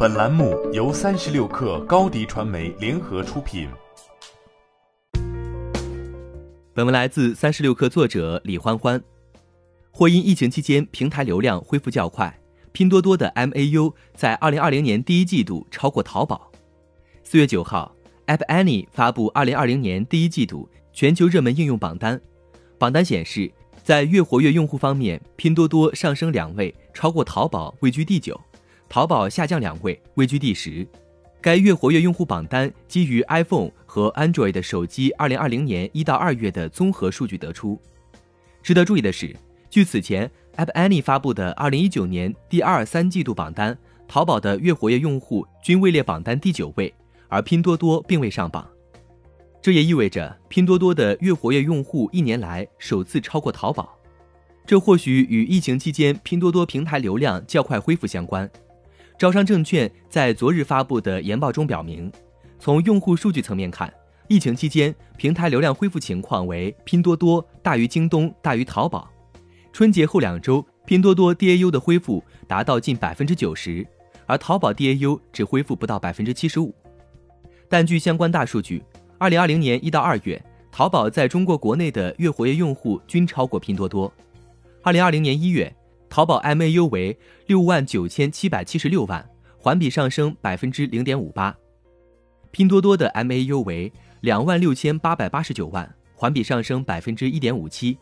本栏目由三十六氪高低传媒联合出品。本文来自三十六氪作者李欢欢。或因疫情期间平台流量恢复较快，拼多多的 MAU 在二零二零年第一季度超过淘宝。四月九号，App Annie 发布二零二零年第一季度全球热门应用榜单，榜单显示。在月活跃用户方面，拼多多上升两位，超过淘宝，位居第九；淘宝下降两位，位居第十。该月活跃用户榜单基于 iPhone 和 Android 的手机2020年一到二月的综合数据得出。值得注意的是，据此前 App Annie 发布的2019年第二、三季度榜单，淘宝的月活跃用户均位列榜单第九位，而拼多多并未上榜。这也意味着拼多多的月活跃用户一年来首次超过淘宝，这或许与疫情期间拼多多平台流量较快恢复相关。招商证券在昨日发布的研报中表明，从用户数据层面看，疫情期间平台流量恢复情况为拼多多大于京东大于淘宝。春节后两周，拼多多 DAU 的恢复达到近百分之九十，而淘宝 DAU 只恢复不到百分之七十五。但据相关大数据。二零二零年一到二月，淘宝在中国国内的月活跃用户均超过拼多多。二零二零年一月，淘宝 MAU 为六万九千七百七十六万，环比上升百分之零点五八；拼多多的 MAU 为两万六千八百八十九万，环比上升百分之一点五七。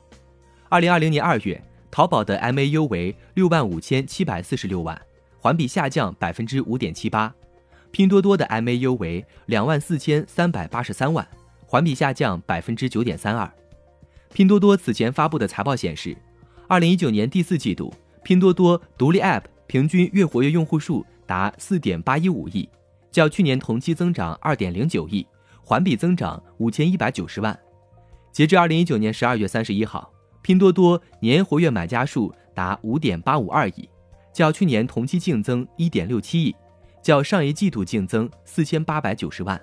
二零二零年二月，淘宝的 MAU 为六万五千七百四十六万，环比下降百分之五点七八。拼多多的 MAU 为两万四千三百八十三万，环比下降百分之九点三二。拼多多此前发布的财报显示，二零一九年第四季度，拼多多独立 App 平均月活跃用户数达四点八一五亿，较去年同期增长二点零九亿，环比增长五千一百九十万。截至二零一九年十二月三十一号，拼多多年活跃买家数达五点八五二亿，较去年同期净增一点六七亿。较上一季度净增四千八百九十万。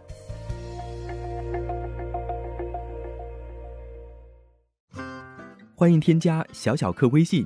欢迎添加小小客微信